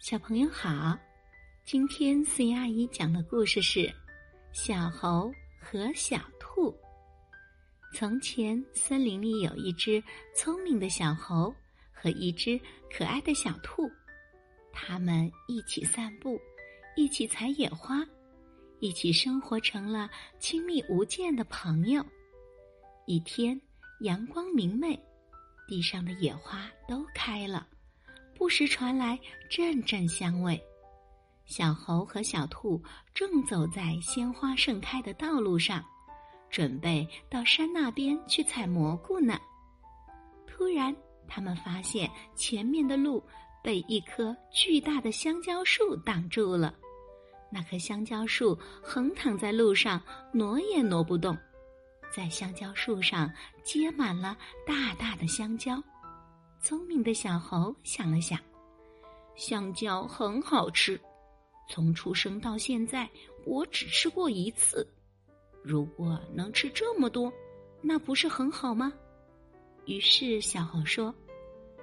小朋友好，今天四姨阿姨讲的故事是《小猴和小兔》。从前，森林里有一只聪明的小猴和一只可爱的小兔，他们一起散步，一起采野花，一起生活成了亲密无间的朋友。一天，阳光明媚，地上的野花都开了。不时传来阵阵香味，小猴和小兔正走在鲜花盛开的道路上，准备到山那边去采蘑菇呢。突然，他们发现前面的路被一棵巨大的香蕉树挡住了。那棵香蕉树横躺在路上，挪也挪不动。在香蕉树上结满了大大的香蕉。聪明的小猴想了想，香蕉很好吃，从出生到现在我只吃过一次。如果能吃这么多，那不是很好吗？于是小猴说：“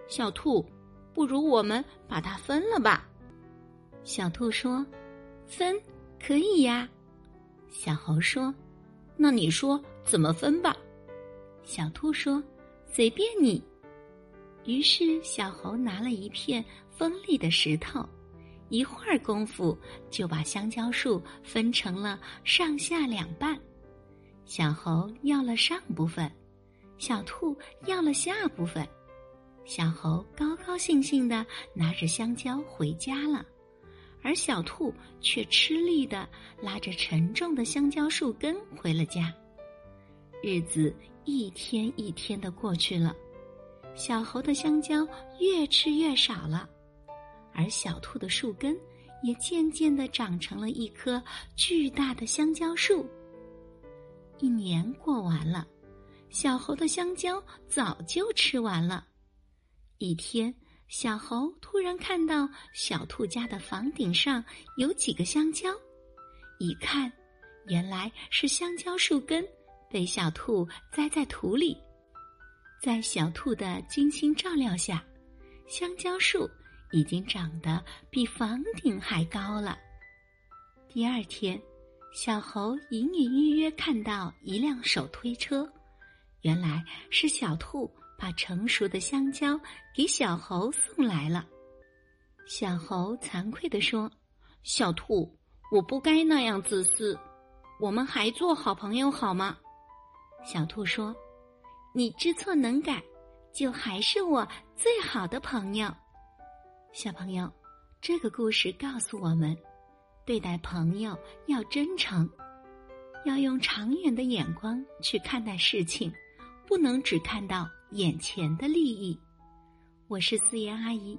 小兔，不如我们把它分了吧。”小兔说：“分可以呀。”小猴说：“那你说怎么分吧？”小兔说：“随便你。”于是，小猴拿了一片锋利的石头，一会儿功夫就把香蕉树分成了上下两半。小猴要了上部分，小兔要了下部分。小猴高高兴兴的拿着香蕉回家了，而小兔却吃力的拉着沉重的香蕉树根回了家。日子一天一天的过去了。小猴的香蕉越吃越少了，而小兔的树根也渐渐的长成了一棵巨大的香蕉树。一年过完了，小猴的香蕉早就吃完了。一天，小猴突然看到小兔家的房顶上有几个香蕉，一看，原来是香蕉树根被小兔栽在土里。在小兔的精心照料下，香蕉树已经长得比房顶还高了。第二天，小猴隐隐约约看到一辆手推车，原来是小兔把成熟的香蕉给小猴送来了。小猴惭愧地说：“小兔，我不该那样自私，我们还做好朋友好吗？”小兔说。你知错能改，就还是我最好的朋友。小朋友，这个故事告诉我们，对待朋友要真诚，要用长远的眼光去看待事情，不能只看到眼前的利益。我是思妍阿姨，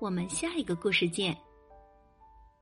我们下一个故事见。